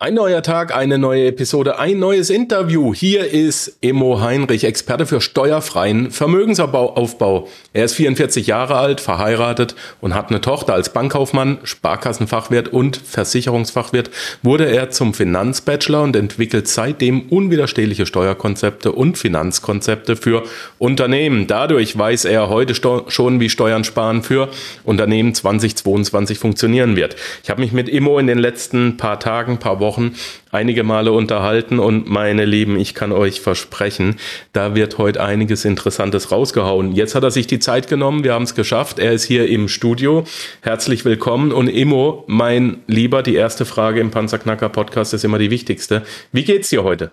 Ein neuer Tag, eine neue Episode, ein neues Interview. Hier ist Emo Heinrich, Experte für steuerfreien Vermögensaufbau. Er ist 44 Jahre alt, verheiratet und hat eine Tochter. Als Bankkaufmann, Sparkassenfachwirt und Versicherungsfachwirt wurde er zum Finanzbachelor und entwickelt seitdem unwiderstehliche Steuerkonzepte und Finanzkonzepte für Unternehmen. Dadurch weiß er heute schon, wie Steuern sparen für Unternehmen 2022 funktionieren wird. Ich habe mich mit Emo in den letzten paar Tagen, paar Wochen Wochen einige Male unterhalten und meine Lieben, ich kann euch versprechen, da wird heute einiges Interessantes rausgehauen. Jetzt hat er sich die Zeit genommen, wir haben es geschafft, er ist hier im Studio. Herzlich willkommen und Immo, mein Lieber, die erste Frage im Panzerknacker Podcast ist immer die wichtigste. Wie geht's dir heute?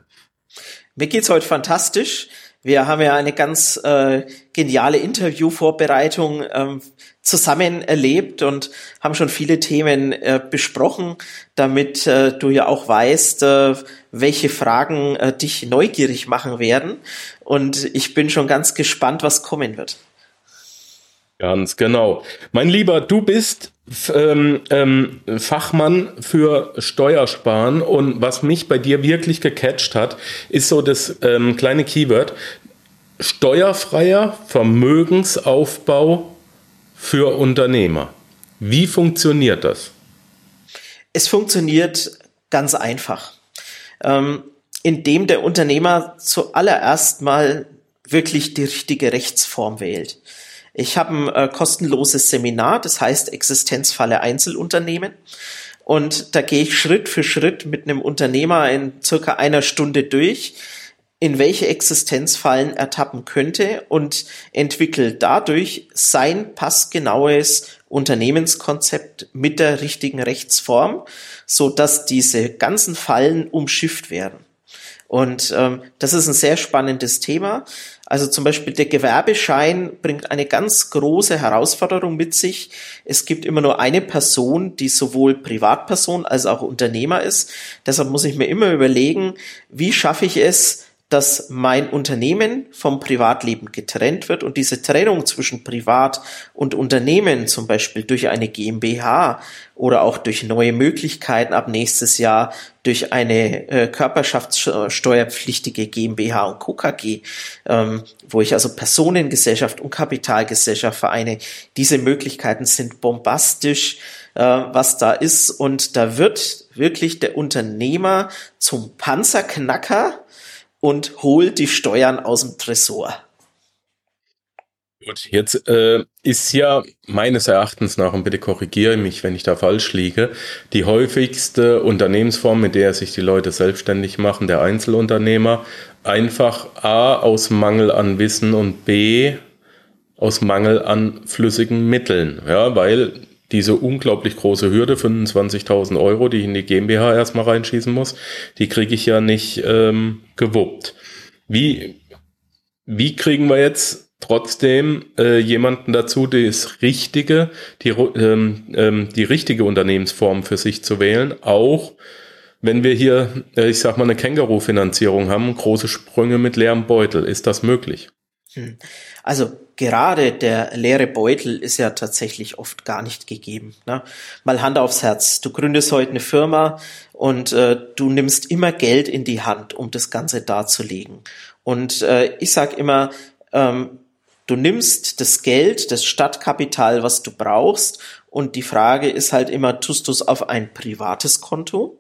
Mir geht's heute fantastisch. Wir haben ja eine ganz äh, geniale Interviewvorbereitung ähm, zusammen erlebt und haben schon viele Themen äh, besprochen, damit äh, du ja auch weißt, äh, welche Fragen äh, dich neugierig machen werden. Und ich bin schon ganz gespannt, was kommen wird. Ganz genau. Mein Lieber, du bist ähm, ähm, Fachmann für Steuersparen und was mich bei dir wirklich gecatcht hat, ist so das ähm, kleine Keyword steuerfreier Vermögensaufbau für Unternehmer. Wie funktioniert das? Es funktioniert ganz einfach, ähm, indem der Unternehmer zuallererst mal wirklich die richtige Rechtsform wählt. Ich habe ein äh, kostenloses Seminar, das heißt Existenzfalle Einzelunternehmen. Und da gehe ich Schritt für Schritt mit einem Unternehmer in circa einer Stunde durch, in welche Existenzfallen er tappen könnte und entwickelt dadurch sein passgenaues Unternehmenskonzept mit der richtigen Rechtsform, so dass diese ganzen Fallen umschifft werden. Und ähm, das ist ein sehr spannendes Thema. Also zum Beispiel der Gewerbeschein bringt eine ganz große Herausforderung mit sich. Es gibt immer nur eine Person, die sowohl Privatperson als auch Unternehmer ist. Deshalb muss ich mir immer überlegen, wie schaffe ich es, dass mein Unternehmen vom Privatleben getrennt wird und diese Trennung zwischen Privat und Unternehmen, zum Beispiel durch eine GmbH oder auch durch neue Möglichkeiten ab nächstes Jahr durch eine äh, körperschaftssteuerpflichtige GmbH und KKG, ähm, wo ich also Personengesellschaft und Kapitalgesellschaft vereine. Diese Möglichkeiten sind bombastisch, äh, was da ist und da wird wirklich der Unternehmer zum Panzerknacker und holt die Steuern aus dem Tresor. Gut, jetzt äh, ist ja meines Erachtens nach, und bitte korrigiere mich, wenn ich da falsch liege, die häufigste Unternehmensform, mit der sich die Leute selbstständig machen, der Einzelunternehmer, einfach A aus Mangel an Wissen und B aus Mangel an flüssigen Mitteln. Ja, weil diese unglaublich große Hürde, 25.000 Euro, die ich in die GmbH erstmal reinschießen muss, die kriege ich ja nicht ähm, gewuppt. Wie, wie kriegen wir jetzt trotzdem äh, jemanden dazu, das richtige, die, ähm, ähm, die richtige Unternehmensform für sich zu wählen, auch wenn wir hier, äh, ich sag mal, eine Känguru-Finanzierung haben, große Sprünge mit leerem Beutel, ist das möglich? Hm. Also gerade der leere Beutel ist ja tatsächlich oft gar nicht gegeben. Ne? Mal Hand aufs Herz. Du gründest heute eine Firma und äh, du nimmst immer Geld in die Hand, um das Ganze darzulegen. Und äh, ich sag immer, ähm, du nimmst das Geld, das Stadtkapital, was du brauchst, und die Frage ist halt immer, tust du es auf ein privates Konto?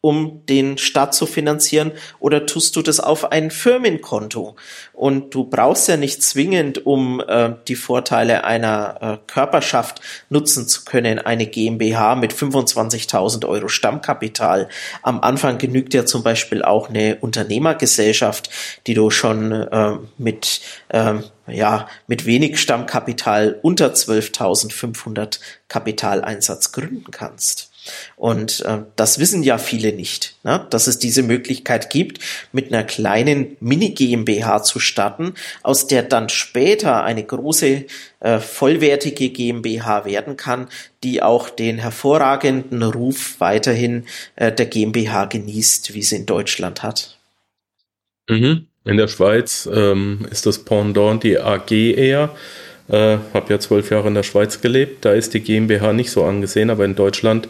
Um den Staat zu finanzieren oder tust du das auf ein Firmenkonto? Und du brauchst ja nicht zwingend, um äh, die Vorteile einer äh, Körperschaft nutzen zu können, eine GmbH mit 25.000 Euro Stammkapital. Am Anfang genügt ja zum Beispiel auch eine Unternehmergesellschaft, die du schon äh, mit äh, ja, mit wenig Stammkapital unter 12.500 Kapitaleinsatz gründen kannst. Und äh, das wissen ja viele nicht, ne? dass es diese Möglichkeit gibt, mit einer kleinen Mini-GmbH zu starten, aus der dann später eine große, äh, vollwertige GmbH werden kann, die auch den hervorragenden Ruf weiterhin äh, der GmbH genießt, wie sie in Deutschland hat. Mhm. In der Schweiz ähm, ist das Pendant die AG eher. Äh, habe ja zwölf Jahre in der Schweiz gelebt. Da ist die GmbH nicht so angesehen, aber in Deutschland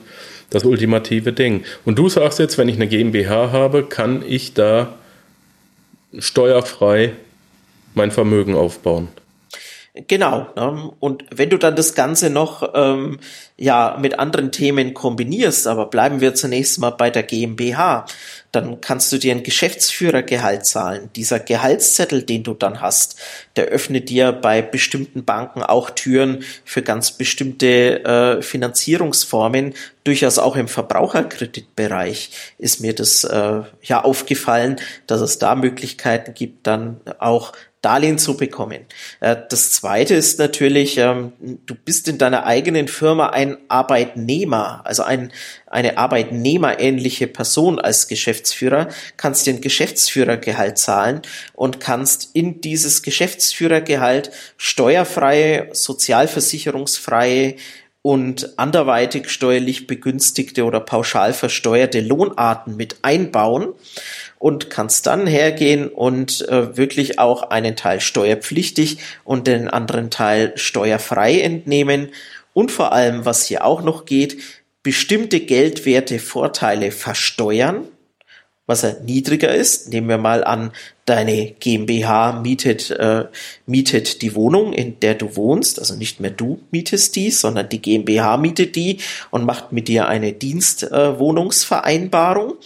das ultimative Ding. Und du sagst jetzt, wenn ich eine GmbH habe, kann ich da steuerfrei mein Vermögen aufbauen. Genau. Ne? Und wenn du dann das Ganze noch ähm, ja mit anderen Themen kombinierst, aber bleiben wir zunächst mal bei der GmbH, dann kannst du dir ein Geschäftsführergehalt zahlen. Dieser Gehaltszettel, den du dann hast, der öffnet dir bei bestimmten Banken auch Türen für ganz bestimmte äh, Finanzierungsformen. Durchaus auch im Verbraucherkreditbereich ist mir das äh, ja aufgefallen, dass es da Möglichkeiten gibt, dann auch Darlehen zu bekommen. Äh, das zweite ist natürlich, ähm, du bist in deiner eigenen Firma ein Arbeitnehmer, also ein, eine arbeitnehmerähnliche Person als Geschäftsführer, kannst dir ein Geschäftsführergehalt zahlen und kannst in dieses Geschäftsführergehalt steuerfreie, sozialversicherungsfreie und anderweitig steuerlich begünstigte oder pauschal versteuerte Lohnarten mit einbauen und kannst dann hergehen und äh, wirklich auch einen Teil steuerpflichtig und den anderen Teil steuerfrei entnehmen und vor allem, was hier auch noch geht, bestimmte Geldwerte Vorteile versteuern, was er niedriger ist. Nehmen wir mal an, deine GmbH mietet, äh, mietet die Wohnung, in der du wohnst. Also nicht mehr du mietest die, sondern die GmbH mietet die und macht mit dir eine Dienstwohnungsvereinbarung. Äh,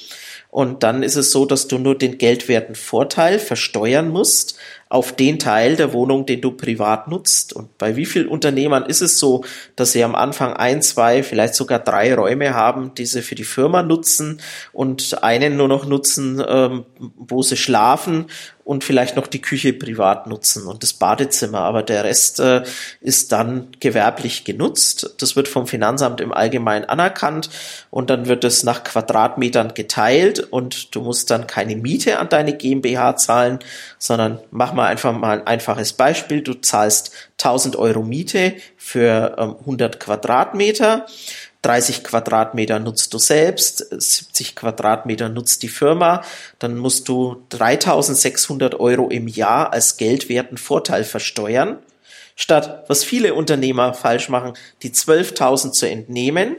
und dann ist es so, dass du nur den geldwerten Vorteil versteuern musst auf den Teil der Wohnung, den du privat nutzt. Und bei wie vielen Unternehmern ist es so, dass sie am Anfang ein, zwei, vielleicht sogar drei Räume haben, die sie für die Firma nutzen und einen nur noch nutzen, ähm, wo sie schlafen und vielleicht noch die Küche privat nutzen und das Badezimmer, aber der Rest äh, ist dann gewerblich genutzt. Das wird vom Finanzamt im Allgemeinen anerkannt und dann wird es nach Quadratmetern geteilt und du musst dann keine Miete an deine GmbH zahlen, sondern mach mal einfach mal ein einfaches Beispiel. Du zahlst 1000 Euro Miete für ähm, 100 Quadratmeter 30 Quadratmeter nutzt du selbst, 70 Quadratmeter nutzt die Firma, dann musst du 3600 Euro im Jahr als geldwerten Vorteil versteuern, statt was viele Unternehmer falsch machen, die 12.000 zu entnehmen,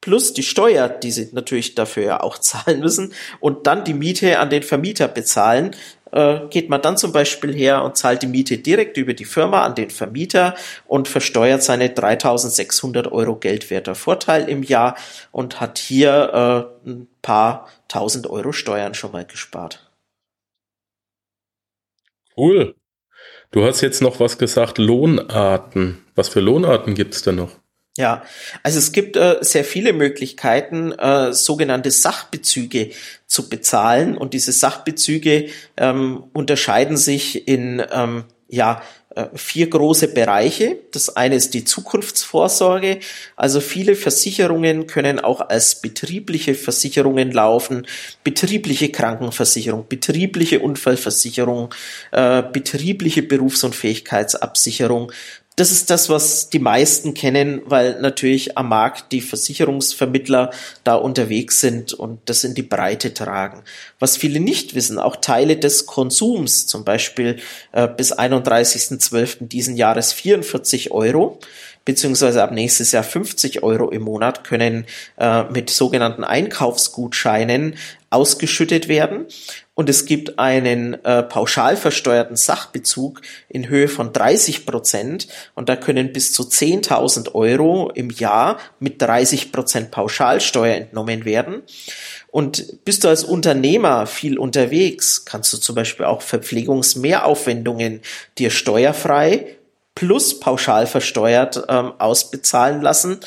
plus die Steuer, die sie natürlich dafür ja auch zahlen müssen, und dann die Miete an den Vermieter bezahlen, äh, geht man dann zum Beispiel her und zahlt die Miete direkt über die Firma an den Vermieter und versteuert seine 3600 Euro geldwerter Vorteil im Jahr und hat hier äh, ein paar tausend Euro Steuern schon mal gespart. Cool. Du hast jetzt noch was gesagt, Lohnarten. Was für Lohnarten gibt es denn noch? Ja, also es gibt äh, sehr viele Möglichkeiten, äh, sogenannte Sachbezüge zu bezahlen und diese Sachbezüge ähm, unterscheiden sich in ähm, ja äh, vier große Bereiche. Das eine ist die Zukunftsvorsorge. Also viele Versicherungen können auch als betriebliche Versicherungen laufen. Betriebliche Krankenversicherung, betriebliche Unfallversicherung, äh, betriebliche Berufsunfähigkeitsabsicherung das ist das, was die meisten kennen, weil natürlich am Markt die Versicherungsvermittler da unterwegs sind und das in die Breite tragen. Was viele nicht wissen, auch Teile des Konsums, zum Beispiel äh, bis 31.12. diesen Jahres 44 Euro, beziehungsweise ab nächstes Jahr 50 Euro im Monat können äh, mit sogenannten Einkaufsgutscheinen ausgeschüttet werden. Und es gibt einen äh, pauschal versteuerten Sachbezug in Höhe von 30 Prozent. Und da können bis zu 10.000 Euro im Jahr mit 30 Prozent Pauschalsteuer entnommen werden. Und bist du als Unternehmer viel unterwegs, kannst du zum Beispiel auch Verpflegungsmehraufwendungen dir steuerfrei plus pauschal versteuert ähm, ausbezahlen lassen.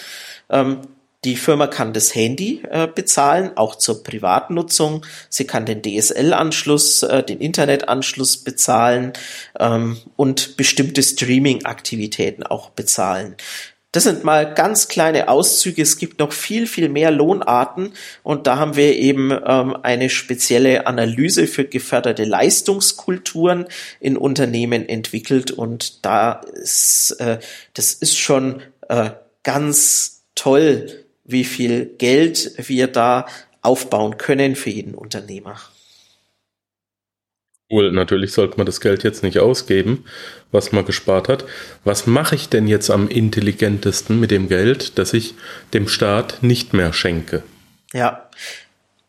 Ähm, die Firma kann das Handy äh, bezahlen, auch zur Privatnutzung. Sie kann den DSL-Anschluss, äh, den Internetanschluss bezahlen ähm, und bestimmte Streaming-Aktivitäten auch bezahlen. Das sind mal ganz kleine Auszüge. Es gibt noch viel, viel mehr Lohnarten und da haben wir eben ähm, eine spezielle Analyse für geförderte Leistungskulturen in Unternehmen entwickelt und da ist, äh, das ist schon äh, ganz toll, wie viel Geld wir da aufbauen können für jeden Unternehmer. Cool, natürlich sollte man das Geld jetzt nicht ausgeben, was man gespart hat. Was mache ich denn jetzt am intelligentesten mit dem Geld, das ich dem Staat nicht mehr schenke? Ja,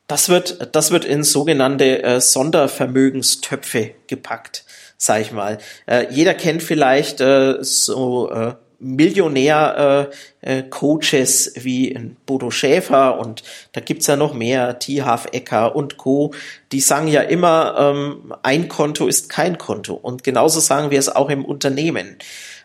das wird, das wird in sogenannte äh, Sondervermögenstöpfe gepackt, sag ich mal. Äh, jeder kennt vielleicht äh, so äh, Millionär-Coaches äh, äh, wie Bodo Schäfer und da gibt's ja noch mehr, Tihaf Ecker und Co. Die sagen ja immer, ähm, ein Konto ist kein Konto. Und genauso sagen wir es auch im Unternehmen.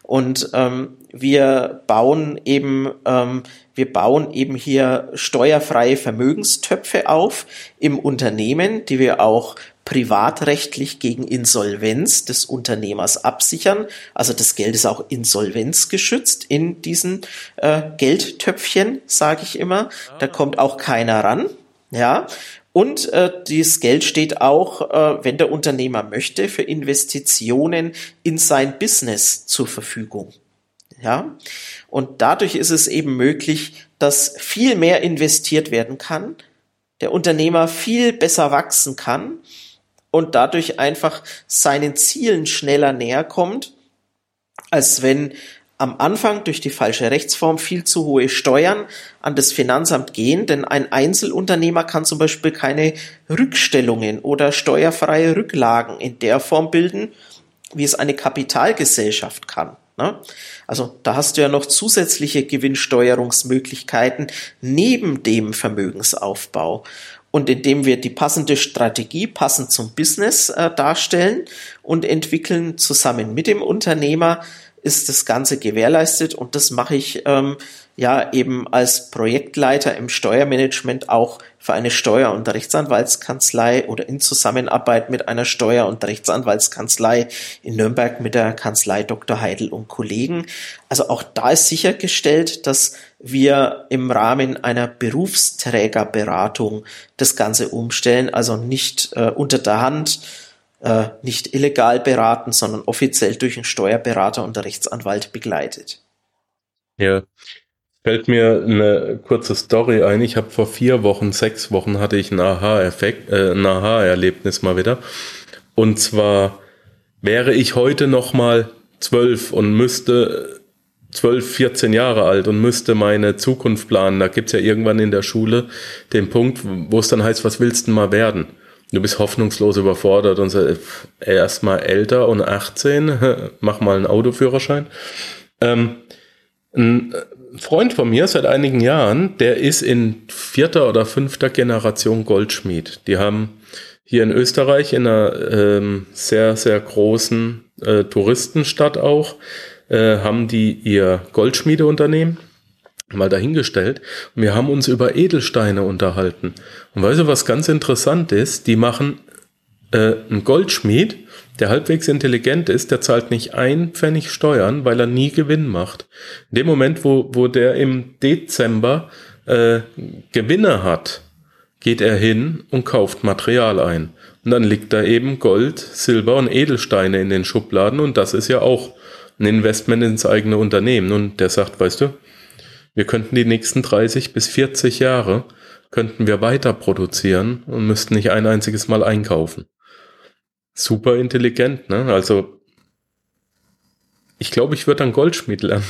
Und ähm, wir bauen eben, ähm, wir bauen eben hier steuerfreie Vermögenstöpfe auf im Unternehmen, die wir auch privatrechtlich gegen Insolvenz des Unternehmers absichern. Also das Geld ist auch insolvenzgeschützt in diesen äh, Geldtöpfchen, sage ich immer. Da kommt auch keiner ran. Ja, und äh, dieses Geld steht auch, äh, wenn der Unternehmer möchte, für Investitionen in sein Business zur Verfügung. Ja, und dadurch ist es eben möglich, dass viel mehr investiert werden kann, der Unternehmer viel besser wachsen kann und dadurch einfach seinen Zielen schneller näher kommt, als wenn am Anfang durch die falsche Rechtsform viel zu hohe Steuern an das Finanzamt gehen, denn ein Einzelunternehmer kann zum Beispiel keine Rückstellungen oder steuerfreie Rücklagen in der Form bilden, wie es eine Kapitalgesellschaft kann. Ne? Also da hast du ja noch zusätzliche Gewinnsteuerungsmöglichkeiten neben dem Vermögensaufbau und indem wir die passende Strategie passend zum Business äh, darstellen und entwickeln zusammen mit dem Unternehmer, ist das Ganze gewährleistet und das mache ich ähm, ja eben als Projektleiter im Steuermanagement auch für eine Steuer- und Rechtsanwaltskanzlei oder in Zusammenarbeit mit einer Steuer- und Rechtsanwaltskanzlei in Nürnberg mit der Kanzlei Dr. Heidel und Kollegen. Also auch da ist sichergestellt, dass wir im Rahmen einer Berufsträgerberatung das Ganze umstellen, also nicht äh, unter der Hand, äh, nicht illegal beraten, sondern offiziell durch einen Steuerberater und einen Rechtsanwalt begleitet. Ja, fällt mir eine kurze Story ein. Ich habe vor vier Wochen, sechs Wochen hatte ich ein Aha-Effekt, äh, ein Aha-Erlebnis mal wieder. Und zwar wäre ich heute noch mal zwölf und müsste zwölf, 14 Jahre alt und müsste meine Zukunft planen. Da gibt's ja irgendwann in der Schule den Punkt, wo es dann heißt, was willst du mal werden? Du bist hoffnungslos überfordert und sagst, erst mal älter und 18, mach mal einen Autoführerschein. Ähm, ein Freund von mir seit einigen Jahren, der ist in vierter oder fünfter Generation Goldschmied. Die haben hier in Österreich in einer ähm, sehr, sehr großen äh, Touristenstadt auch, äh, haben die ihr Goldschmiedeunternehmen mal dahingestellt. Und wir haben uns über Edelsteine unterhalten. Und weißt du, was ganz interessant ist? Die machen äh, einen Goldschmied, der halbwegs intelligent ist, der zahlt nicht ein Pfennig Steuern, weil er nie Gewinn macht. In dem Moment, wo, wo der im Dezember äh, Gewinne hat, geht er hin und kauft Material ein. Und dann liegt da eben Gold, Silber und Edelsteine in den Schubladen und das ist ja auch ein Investment ins eigene Unternehmen. Und der sagt, weißt du, wir könnten die nächsten 30 bis 40 Jahre könnten wir weiter produzieren und müssten nicht ein einziges Mal einkaufen. Super intelligent, ne? Also ich glaube, ich würde dann Goldschmied lernen.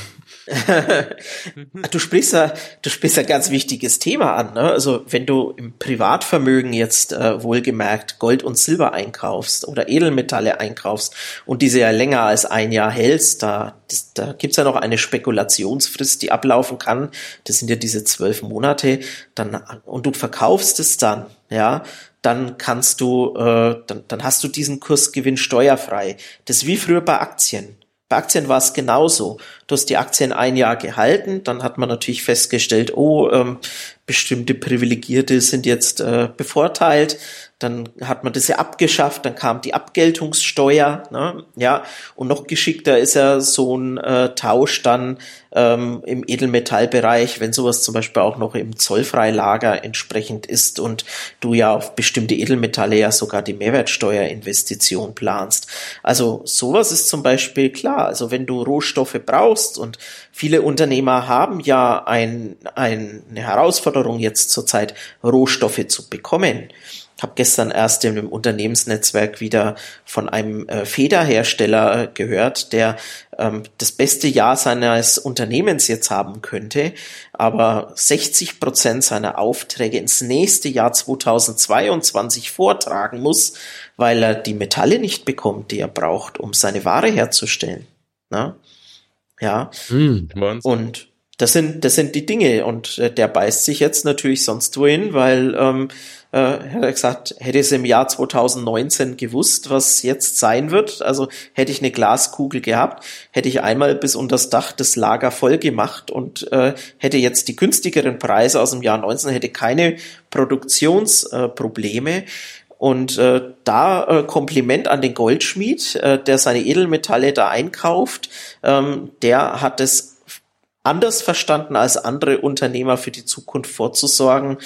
Du sprichst ja, du sprichst ja ganz wichtiges Thema an. Ne? Also wenn du im Privatvermögen jetzt äh, wohlgemerkt Gold und Silber einkaufst oder Edelmetalle einkaufst und diese ja länger als ein Jahr hältst, da, das, da gibt's ja noch eine Spekulationsfrist, die ablaufen kann. Das sind ja diese zwölf Monate. Dann und du verkaufst es dann, ja, dann kannst du, äh, dann, dann hast du diesen Kursgewinn steuerfrei. Das ist wie früher bei Aktien. Bei Aktien war es genauso. Du hast die Aktien ein Jahr gehalten, dann hat man natürlich festgestellt, oh, ähm, bestimmte Privilegierte sind jetzt äh, bevorteilt. Dann hat man das ja abgeschafft, dann kam die Abgeltungssteuer, ne? ja, und noch geschickter ist ja so ein äh, Tausch dann ähm, im Edelmetallbereich, wenn sowas zum Beispiel auch noch im Zollfreilager entsprechend ist und du ja auf bestimmte Edelmetalle ja sogar die Mehrwertsteuerinvestition planst. Also sowas ist zum Beispiel klar. Also wenn du Rohstoffe brauchst und viele Unternehmer haben ja ein, ein, eine Herausforderung jetzt zurzeit, Rohstoffe zu bekommen habe gestern erst in einem Unternehmensnetzwerk wieder von einem äh, Federhersteller äh, gehört, der ähm, das beste Jahr seines Unternehmens jetzt haben könnte, aber 60 Prozent seiner Aufträge ins nächste Jahr 2022 vortragen muss, weil er die Metalle nicht bekommt, die er braucht, um seine Ware herzustellen. Na? Ja. Hm, und das sind, das sind die Dinge und äh, der beißt sich jetzt natürlich sonst wohin, weil ähm, äh, hat er gesagt, hätte es im Jahr 2019 gewusst, was jetzt sein wird, also hätte ich eine Glaskugel gehabt, hätte ich einmal bis unter das Dach das Lager voll gemacht und äh, hätte jetzt die günstigeren Preise aus dem Jahr 19, hätte keine Produktionsprobleme. Äh, und äh, da äh, Kompliment an den Goldschmied, äh, der seine Edelmetalle da einkauft. Ähm, der hat es anders verstanden als andere Unternehmer für die Zukunft vorzusorgen.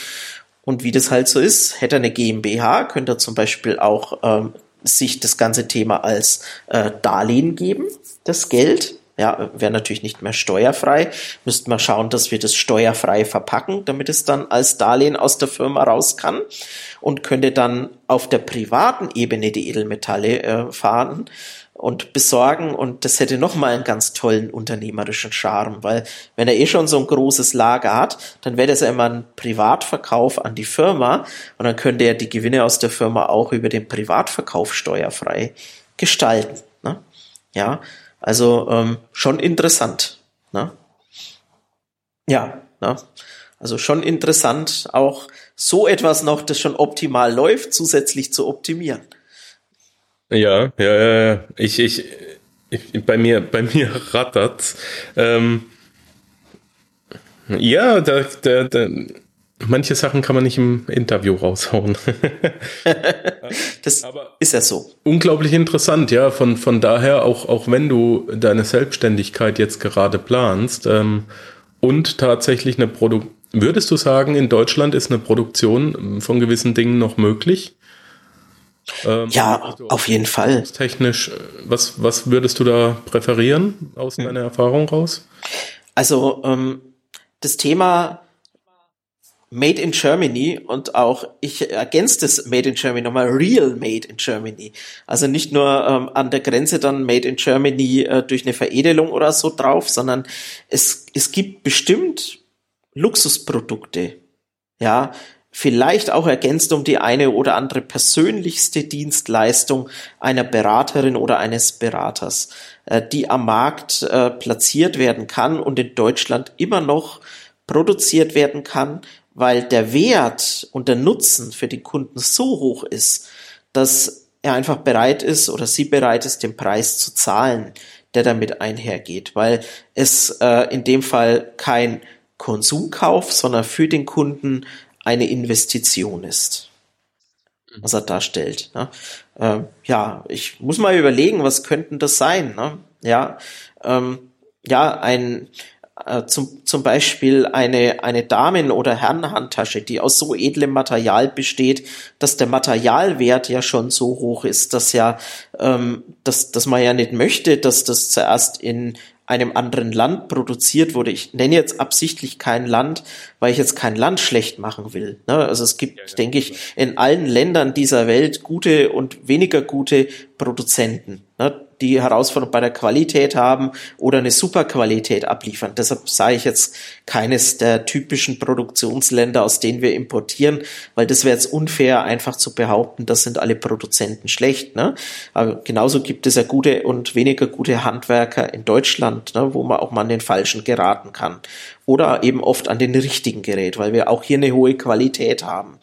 Und wie das halt so ist, hätte er eine GmbH, könnte er zum Beispiel auch ähm, sich das ganze Thema als äh, Darlehen geben, das Geld. Ja, wäre natürlich nicht mehr steuerfrei. Müssten wir schauen, dass wir das steuerfrei verpacken, damit es dann als Darlehen aus der Firma raus kann und könnte dann auf der privaten Ebene die Edelmetalle äh, fahren und besorgen und das hätte nochmal einen ganz tollen unternehmerischen Charme, weil wenn er eh schon so ein großes Lager hat, dann wäre das ja immer ein Privatverkauf an die Firma und dann könnte er die Gewinne aus der Firma auch über den Privatverkauf steuerfrei gestalten. Ne? Ja, also ähm, schon interessant. Ne? Ja, ne? also schon interessant, auch so etwas noch, das schon optimal läuft, zusätzlich zu optimieren. Ja, ja, ja, ja. Ich, ich, ich bei mir, bei mir rattert. Ähm, ja, da, da, da, manche Sachen kann man nicht im Interview raushauen. das Aber ist ja so. Unglaublich interessant, ja. Von, von daher, auch, auch wenn du deine Selbstständigkeit jetzt gerade planst ähm, und tatsächlich eine Produktion, würdest du sagen, in Deutschland ist eine Produktion von gewissen Dingen noch möglich? Ähm, ja, also auf jeden Fall. Technisch, äh, was, was würdest du da präferieren aus hm. deiner Erfahrung raus? Also ähm, das Thema Made in Germany und auch, ich ergänze das Made in Germany nochmal, Real Made in Germany. Also nicht nur ähm, an der Grenze dann Made in Germany äh, durch eine Veredelung oder so drauf, sondern es, es gibt bestimmt Luxusprodukte, ja, vielleicht auch ergänzt um die eine oder andere persönlichste Dienstleistung einer Beraterin oder eines Beraters, äh, die am Markt äh, platziert werden kann und in Deutschland immer noch produziert werden kann, weil der Wert und der Nutzen für die Kunden so hoch ist, dass er einfach bereit ist oder sie bereit ist, den Preis zu zahlen, der damit einhergeht, weil es äh, in dem Fall kein Konsumkauf, sondern für den Kunden eine Investition ist, mhm. was er darstellt. Ne? Ähm, ja, ich muss mal überlegen, was könnten das sein? Ne? Ja, ähm, ja, ein äh, zum, zum Beispiel eine, eine Damen- oder Herrenhandtasche, die aus so edlem Material besteht, dass der Materialwert ja schon so hoch ist, dass ja, ähm, dass, dass man ja nicht möchte, dass das zuerst in einem anderen Land produziert wurde. Ich nenne jetzt absichtlich kein Land, weil ich jetzt kein Land schlecht machen will. Ne? Also es gibt, ja, ja, denke ich, in allen Ländern dieser Welt gute und weniger gute Produzenten. Ne? die Herausforderung bei der Qualität haben oder eine Superqualität abliefern. Deshalb sage ich jetzt keines der typischen Produktionsländer, aus denen wir importieren, weil das wäre jetzt unfair, einfach zu behaupten, das sind alle Produzenten schlecht. Ne? Aber genauso gibt es ja gute und weniger gute Handwerker in Deutschland, ne, wo man auch mal an den falschen geraten kann. Oder eben oft an den richtigen Gerät, weil wir auch hier eine hohe Qualität haben.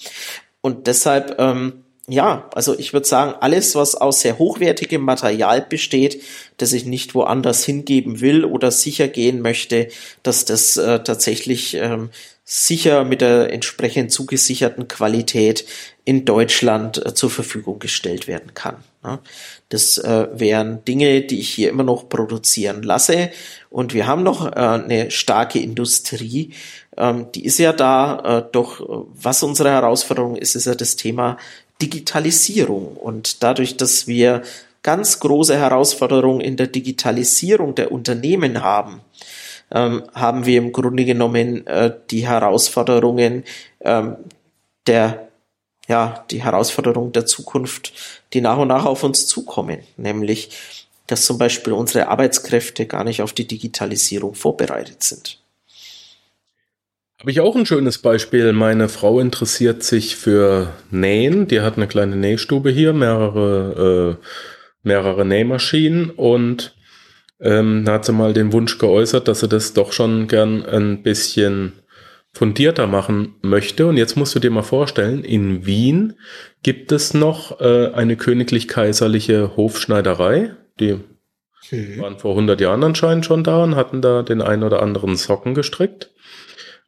Und deshalb ähm, ja, also ich würde sagen, alles, was aus sehr hochwertigem Material besteht, das ich nicht woanders hingeben will oder sicher gehen möchte, dass das äh, tatsächlich ähm, sicher mit der entsprechend zugesicherten Qualität in Deutschland äh, zur Verfügung gestellt werden kann. Ne? Das äh, wären Dinge, die ich hier immer noch produzieren lasse. Und wir haben noch äh, eine starke Industrie, ähm, die ist ja da. Äh, doch äh, was unsere Herausforderung ist, ist ja das Thema Digitalisierung. Und dadurch, dass wir ganz große Herausforderungen in der Digitalisierung der Unternehmen haben, ähm, haben wir im Grunde genommen äh, die Herausforderungen ähm, der ja, die Herausforderungen der Zukunft, die nach und nach auf uns zukommen, nämlich, dass zum Beispiel unsere Arbeitskräfte gar nicht auf die Digitalisierung vorbereitet sind. Habe ich auch ein schönes Beispiel. Meine Frau interessiert sich für Nähen. Die hat eine kleine Nähstube hier, mehrere, äh, mehrere Nähmaschinen und ähm, da hat sie mal den Wunsch geäußert, dass sie das doch schon gern ein bisschen fundierter machen möchte. Und jetzt musst du dir mal vorstellen, in Wien gibt es noch äh, eine königlich-kaiserliche Hofschneiderei. Die okay. waren vor 100 Jahren anscheinend schon da und hatten da den einen oder anderen Socken gestrickt.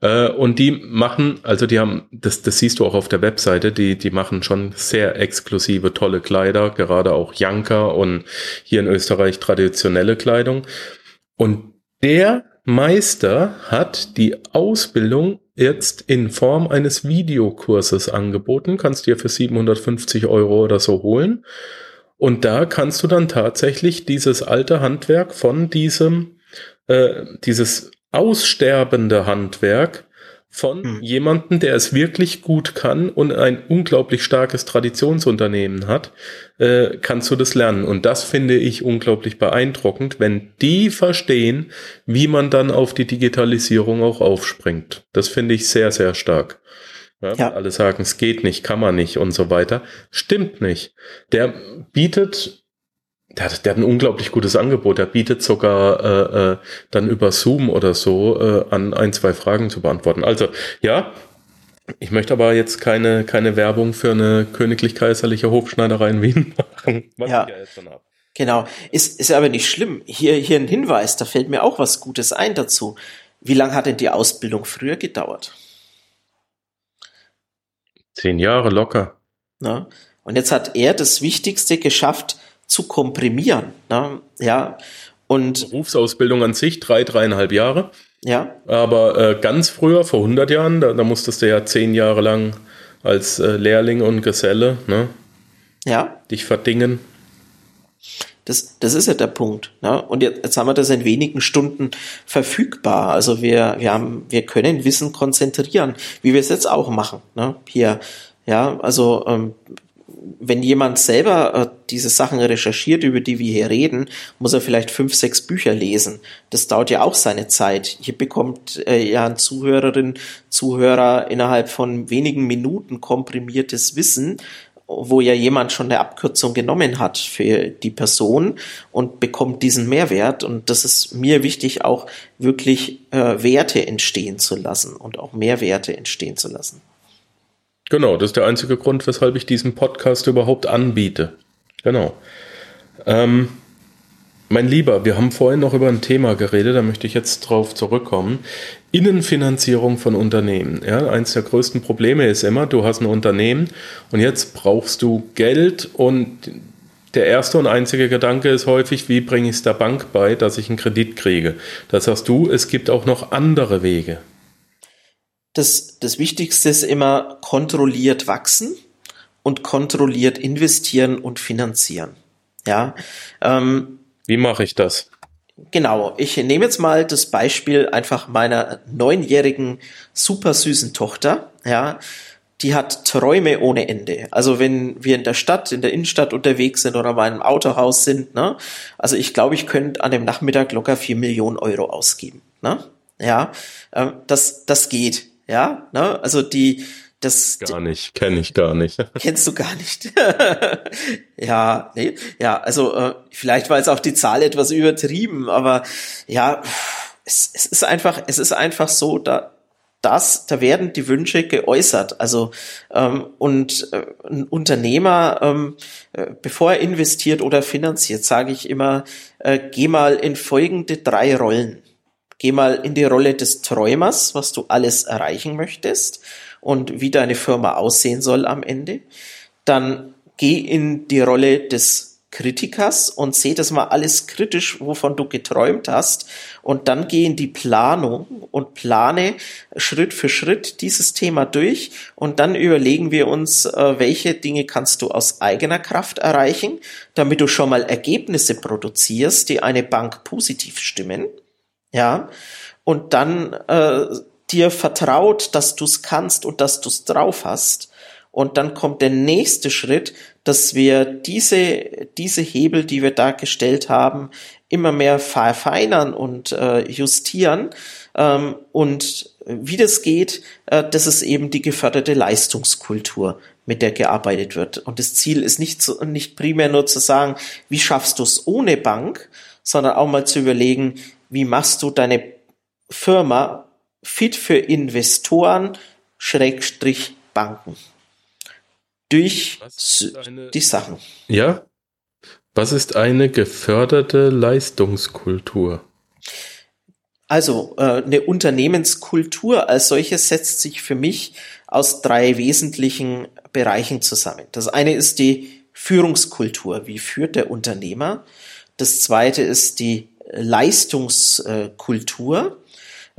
Äh, und die machen, also die haben, das, das siehst du auch auf der Webseite, die, die machen schon sehr exklusive, tolle Kleider, gerade auch Janker und hier in Österreich traditionelle Kleidung. Und der Meister hat die Ausbildung jetzt in Form eines Videokurses angeboten, kannst dir für 750 Euro oder so holen. Und da kannst du dann tatsächlich dieses alte Handwerk von diesem, äh, dieses aussterbende Handwerk von hm. jemandem, der es wirklich gut kann und ein unglaublich starkes Traditionsunternehmen hat, äh, kannst du das lernen. Und das finde ich unglaublich beeindruckend, wenn die verstehen, wie man dann auf die Digitalisierung auch aufspringt. Das finde ich sehr, sehr stark. Ja, ja. Alle sagen, es geht nicht, kann man nicht und so weiter. Stimmt nicht. Der bietet der hat, der hat ein unglaublich gutes Angebot. Er bietet sogar äh, äh, dann über Zoom oder so äh, an, ein, zwei Fragen zu beantworten. Also ja, ich möchte aber jetzt keine, keine Werbung für eine königlich-kaiserliche Hofschneiderei in Wien machen, was ja. ich ja jetzt schon habe. Genau, ist, ist aber nicht schlimm. Hier, hier ein Hinweis, da fällt mir auch was Gutes ein dazu. Wie lange hat denn die Ausbildung früher gedauert? Zehn Jahre locker. Na? Und jetzt hat er das Wichtigste geschafft, zu komprimieren. Ne? Ja, und Berufsausbildung an sich drei, dreieinhalb Jahre. Ja. Aber äh, ganz früher, vor 100 Jahren, da, da musstest du ja zehn Jahre lang als äh, Lehrling und Geselle ne? ja. dich verdingen. Das, das ist ja der Punkt. Ne? Und jetzt, jetzt haben wir das in wenigen Stunden verfügbar. Also wir, wir, haben, wir können Wissen konzentrieren, wie wir es jetzt auch machen. Ne? Hier, ja, also ähm, wenn jemand selber äh, diese Sachen recherchiert, über die wir hier reden, muss er vielleicht fünf, sechs Bücher lesen. Das dauert ja auch seine Zeit. Hier bekommt äh, ja ein Zuhörerin, Zuhörer innerhalb von wenigen Minuten komprimiertes Wissen, wo ja jemand schon eine Abkürzung genommen hat für die Person und bekommt diesen Mehrwert. Und das ist mir wichtig, auch wirklich äh, Werte entstehen zu lassen und auch Mehrwerte entstehen zu lassen. Genau, das ist der einzige Grund, weshalb ich diesen Podcast überhaupt anbiete. Genau. Ähm, mein Lieber, wir haben vorhin noch über ein Thema geredet, da möchte ich jetzt drauf zurückkommen. Innenfinanzierung von Unternehmen. Ja, eins der größten Probleme ist immer, du hast ein Unternehmen und jetzt brauchst du Geld und der erste und einzige Gedanke ist häufig, wie bringe ich es der Bank bei, dass ich einen Kredit kriege. Das sagst du, es gibt auch noch andere Wege das, das Wichtigste ist immer kontrolliert wachsen und kontrolliert investieren und finanzieren. Ja. Ähm, Wie mache ich das? Genau, ich nehme jetzt mal das Beispiel einfach meiner neunjährigen super süßen Tochter. Ja, die hat Träume ohne Ende. Also wenn wir in der Stadt, in der Innenstadt unterwegs sind oder mal im Autohaus sind, ne, also ich glaube, ich könnte an dem Nachmittag locker vier Millionen Euro ausgeben. Ne? Ja, äh, das, das geht. Ja, ne? Also die, das. Gar nicht, kenne ich gar nicht. Kennst du gar nicht. ja, nee, ja, also äh, vielleicht war jetzt auch die Zahl etwas übertrieben, aber ja, es, es ist einfach, es ist einfach so, da, das, da werden die Wünsche geäußert. Also ähm, und äh, ein Unternehmer, ähm, äh, bevor er investiert oder finanziert, sage ich immer, äh, geh mal in folgende drei Rollen. Geh mal in die Rolle des Träumers, was du alles erreichen möchtest und wie deine Firma aussehen soll am Ende. Dann geh in die Rolle des Kritikers und seh das mal alles kritisch, wovon du geträumt hast. Und dann geh in die Planung und plane Schritt für Schritt dieses Thema durch. Und dann überlegen wir uns, äh, welche Dinge kannst du aus eigener Kraft erreichen, damit du schon mal Ergebnisse produzierst, die eine Bank positiv stimmen ja, und dann äh, dir vertraut, dass du es kannst und dass du es drauf hast. Und dann kommt der nächste Schritt, dass wir diese, diese Hebel, die wir dargestellt haben, immer mehr verfeinern und äh, justieren. Ähm, und wie das geht, äh, das ist eben die geförderte Leistungskultur, mit der gearbeitet wird. Und das Ziel ist nicht, zu, nicht primär nur zu sagen, wie schaffst du es ohne Bank, sondern auch mal zu überlegen, wie machst du deine Firma fit für Investoren, Schrägstrich Banken. Durch eine, die Sachen. Ja. Was ist eine geförderte Leistungskultur? Also äh, eine Unternehmenskultur als solches setzt sich für mich aus drei wesentlichen Bereichen zusammen. Das eine ist die Führungskultur. Wie führt der Unternehmer? Das zweite ist die Leistungskultur.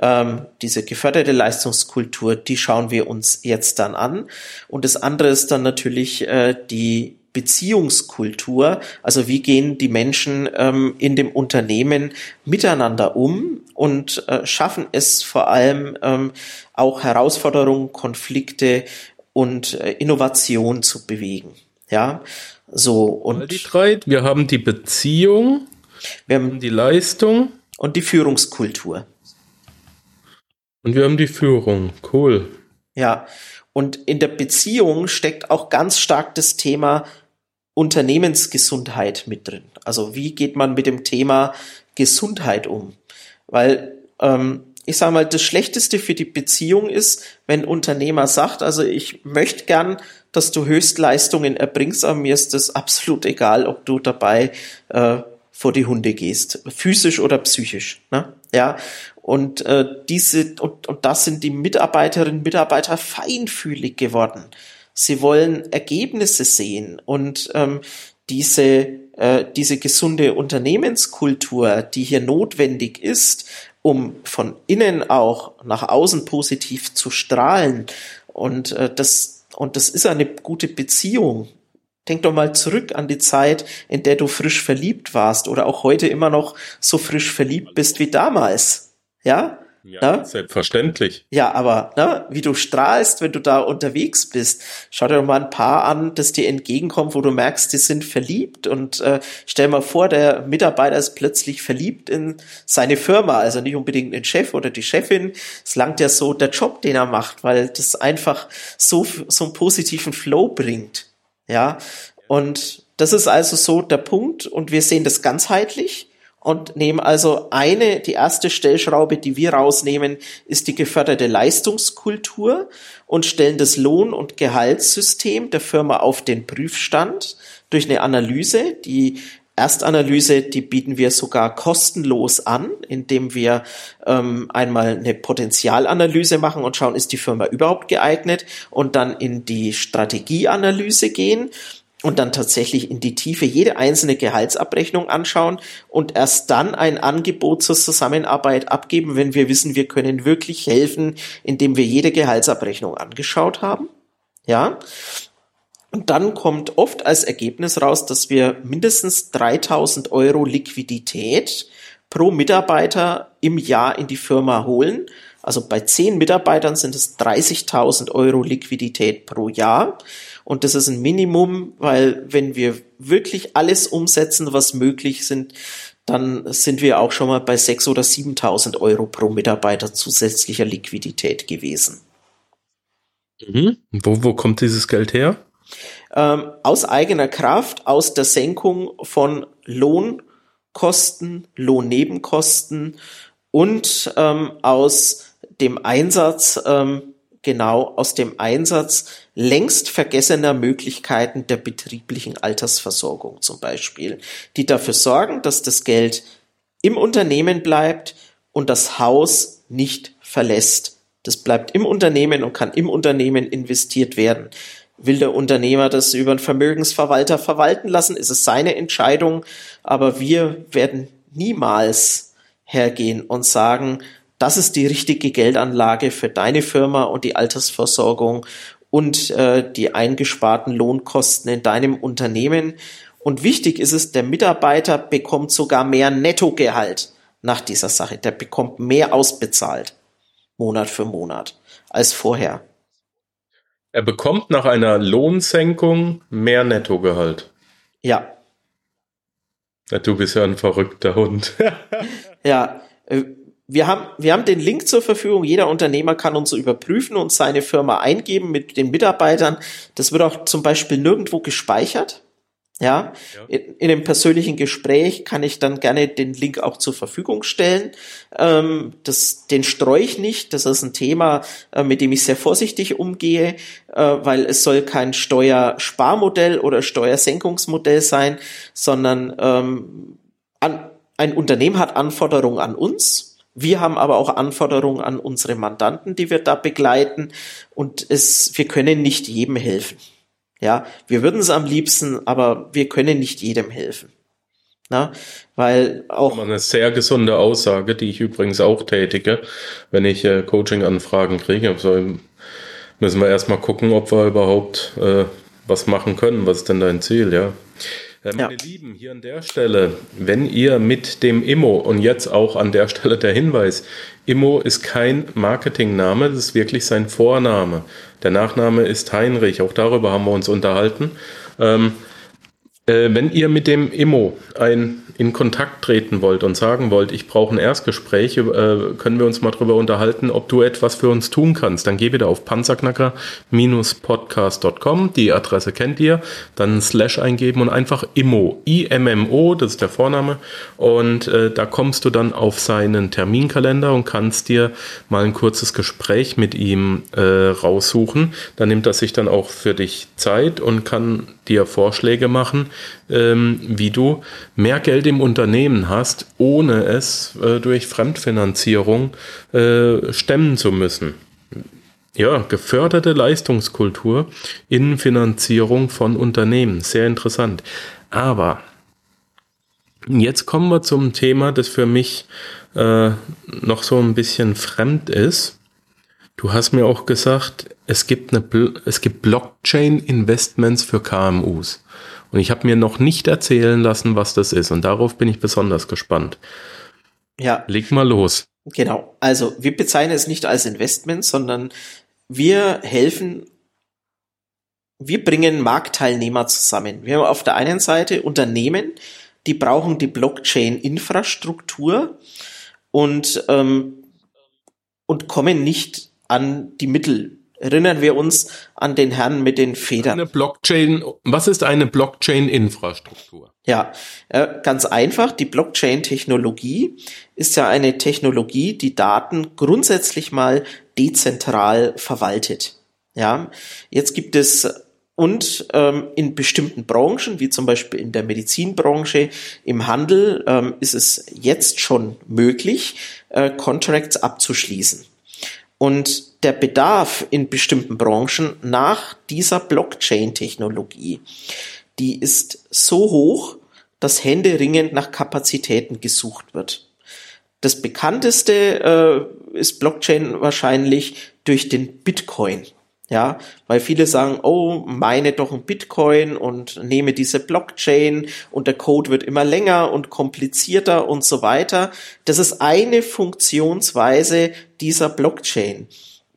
Ähm, diese geförderte Leistungskultur, die schauen wir uns jetzt dann an. Und das andere ist dann natürlich äh, die Beziehungskultur, also wie gehen die Menschen ähm, in dem Unternehmen miteinander um und äh, schaffen es vor allem ähm, auch Herausforderungen, Konflikte und äh, Innovation zu bewegen. Ja, so und wir haben die Beziehung, wir haben die Leistung und die Führungskultur. Und wir haben die Führung. Cool. Ja. Und in der Beziehung steckt auch ganz stark das Thema Unternehmensgesundheit mit drin. Also wie geht man mit dem Thema Gesundheit um? Weil ähm, ich sage mal, das Schlechteste für die Beziehung ist, wenn ein Unternehmer sagt, also ich möchte gern, dass du Höchstleistungen erbringst, aber mir ist das absolut egal, ob du dabei äh, vor die Hunde gehst, physisch oder psychisch. Ne? Ja, und äh, diese und, und das sind die Mitarbeiterinnen und Mitarbeiter feinfühlig geworden. Sie wollen Ergebnisse sehen und ähm, diese äh, diese gesunde Unternehmenskultur, die hier notwendig ist, um von innen auch nach außen positiv zu strahlen und äh, das und das ist eine gute Beziehung Denk doch mal zurück an die Zeit, in der du frisch verliebt warst oder auch heute immer noch so frisch verliebt bist wie damals. Ja? Ja, ne? selbstverständlich. Ja, aber ne, wie du strahlst, wenn du da unterwegs bist. Schau dir doch mal ein paar an, das dir entgegenkommt, wo du merkst, die sind verliebt. Und äh, stell mal vor, der Mitarbeiter ist plötzlich verliebt in seine Firma, also nicht unbedingt den Chef oder die Chefin. Es langt ja so der Job, den er macht, weil das einfach so, so einen positiven Flow bringt. Ja, und das ist also so der Punkt. Und wir sehen das ganzheitlich und nehmen also eine, die erste Stellschraube, die wir rausnehmen, ist die geförderte Leistungskultur und stellen das Lohn- und Gehaltssystem der Firma auf den Prüfstand durch eine Analyse, die Erstanalyse, die bieten wir sogar kostenlos an, indem wir ähm, einmal eine Potenzialanalyse machen und schauen, ist die Firma überhaupt geeignet und dann in die Strategieanalyse gehen und dann tatsächlich in die Tiefe jede einzelne Gehaltsabrechnung anschauen und erst dann ein Angebot zur Zusammenarbeit abgeben, wenn wir wissen, wir können wirklich helfen, indem wir jede Gehaltsabrechnung angeschaut haben. Ja, und dann kommt oft als Ergebnis raus, dass wir mindestens 3000 Euro Liquidität pro Mitarbeiter im Jahr in die Firma holen. Also bei 10 Mitarbeitern sind es 30.000 Euro Liquidität pro Jahr. Und das ist ein Minimum, weil wenn wir wirklich alles umsetzen, was möglich sind, dann sind wir auch schon mal bei 6.000 oder 7.000 Euro pro Mitarbeiter zusätzlicher Liquidität gewesen. Mhm. Wo, wo kommt dieses Geld her? Ähm, aus eigener Kraft, aus der Senkung von Lohnkosten, Lohnnebenkosten und ähm, aus dem Einsatz, ähm, genau aus dem Einsatz längst vergessener Möglichkeiten der betrieblichen Altersversorgung zum Beispiel, die dafür sorgen, dass das Geld im Unternehmen bleibt und das Haus nicht verlässt. Das bleibt im Unternehmen und kann im Unternehmen investiert werden. Will der Unternehmer das über einen Vermögensverwalter verwalten lassen, ist es seine Entscheidung, aber wir werden niemals hergehen und sagen, das ist die richtige Geldanlage für deine Firma und die Altersversorgung und äh, die eingesparten Lohnkosten in deinem Unternehmen. Und wichtig ist es, der Mitarbeiter bekommt sogar mehr Nettogehalt nach dieser Sache. Der bekommt mehr ausbezahlt, Monat für Monat, als vorher. Er bekommt nach einer Lohnsenkung mehr Nettogehalt. Ja. Du bist ja ein verrückter Hund. ja, äh, wir haben, wir haben den Link zur Verfügung. Jeder Unternehmer kann uns überprüfen und seine Firma eingeben mit den Mitarbeitern. Das wird auch zum Beispiel nirgendwo gespeichert. Ja, ja. In, in, einem persönlichen Gespräch kann ich dann gerne den Link auch zur Verfügung stellen. Ähm, das, den streue ich nicht. Das ist ein Thema, äh, mit dem ich sehr vorsichtig umgehe, äh, weil es soll kein Steuersparmodell oder Steuersenkungsmodell sein, sondern ähm, an, ein Unternehmen hat Anforderungen an uns wir haben aber auch Anforderungen an unsere Mandanten, die wir da begleiten und es, wir können nicht jedem helfen. Ja, wir würden es am liebsten, aber wir können nicht jedem helfen. Na, weil auch. Eine sehr gesunde Aussage, die ich übrigens auch tätige, wenn ich äh, Coaching-Anfragen kriege. Also müssen wir erstmal gucken, ob wir überhaupt äh, was machen können. Was ist denn dein Ziel, ja? Äh, meine ja. Lieben, hier an der Stelle, wenn ihr mit dem Immo und jetzt auch an der Stelle der Hinweis, Immo ist kein Marketingname, das ist wirklich sein Vorname. Der Nachname ist Heinrich, auch darüber haben wir uns unterhalten. Ähm, äh, wenn ihr mit dem Immo ein in Kontakt treten wollt und sagen wollt, ich brauche ein Erstgespräch, äh, können wir uns mal darüber unterhalten, ob du etwas für uns tun kannst. Dann geh bitte auf panzerknacker-podcast.com, die Adresse kennt ihr, dann Slash eingeben und einfach IMO, I-M-M-O, das ist der Vorname, und äh, da kommst du dann auf seinen Terminkalender und kannst dir mal ein kurzes Gespräch mit ihm äh, raussuchen. Dann nimmt er sich dann auch für dich Zeit und kann dir Vorschläge machen, ähm, wie du mehr Geld im Unternehmen hast, ohne es äh, durch Fremdfinanzierung äh, stemmen zu müssen. Ja, geförderte Leistungskultur in Finanzierung von Unternehmen. Sehr interessant. Aber jetzt kommen wir zum Thema, das für mich äh, noch so ein bisschen fremd ist. Du hast mir auch gesagt, es gibt, eine, es gibt Blockchain-Investments für KMUs. Und ich habe mir noch nicht erzählen lassen, was das ist. Und darauf bin ich besonders gespannt. Ja. Leg mal los. Genau. Also wir bezeichnen es nicht als Investment, sondern wir helfen, wir bringen Marktteilnehmer zusammen. Wir haben auf der einen Seite Unternehmen, die brauchen die Blockchain-Infrastruktur und, ähm, und kommen nicht an die Mittel erinnern wir uns an den Herrn mit den Federn. Eine Blockchain, was ist eine Blockchain-Infrastruktur? Ja, äh, ganz einfach. Die Blockchain-Technologie ist ja eine Technologie, die Daten grundsätzlich mal dezentral verwaltet. Ja, jetzt gibt es und ähm, in bestimmten Branchen, wie zum Beispiel in der Medizinbranche, im Handel, ähm, ist es jetzt schon möglich, äh, Contracts abzuschließen. Und der Bedarf in bestimmten Branchen nach dieser Blockchain-Technologie, die ist so hoch, dass händeringend nach Kapazitäten gesucht wird. Das bekannteste äh, ist Blockchain wahrscheinlich durch den Bitcoin. Ja, weil viele sagen, oh, meine doch ein Bitcoin und nehme diese Blockchain und der Code wird immer länger und komplizierter und so weiter. Das ist eine Funktionsweise dieser Blockchain.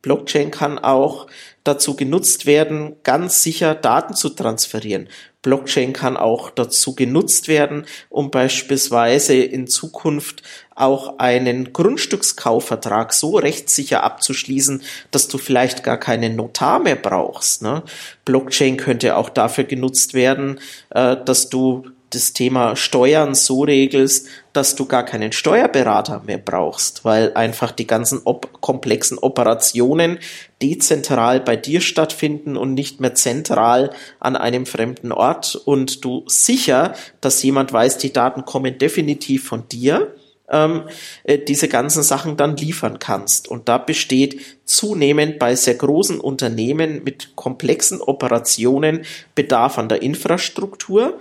Blockchain kann auch dazu genutzt werden, ganz sicher Daten zu transferieren. Blockchain kann auch dazu genutzt werden, um beispielsweise in Zukunft auch einen Grundstückskaufvertrag so rechtssicher abzuschließen, dass du vielleicht gar keinen Notar mehr brauchst. Ne? Blockchain könnte auch dafür genutzt werden, äh, dass du das Thema Steuern so regelst, dass du gar keinen Steuerberater mehr brauchst, weil einfach die ganzen op komplexen Operationen dezentral bei dir stattfinden und nicht mehr zentral an einem fremden Ort und du sicher, dass jemand weiß, die Daten kommen definitiv von dir ähm, äh, diese ganzen Sachen dann liefern kannst. Und da besteht zunehmend bei sehr großen Unternehmen mit komplexen Operationen Bedarf an der Infrastruktur.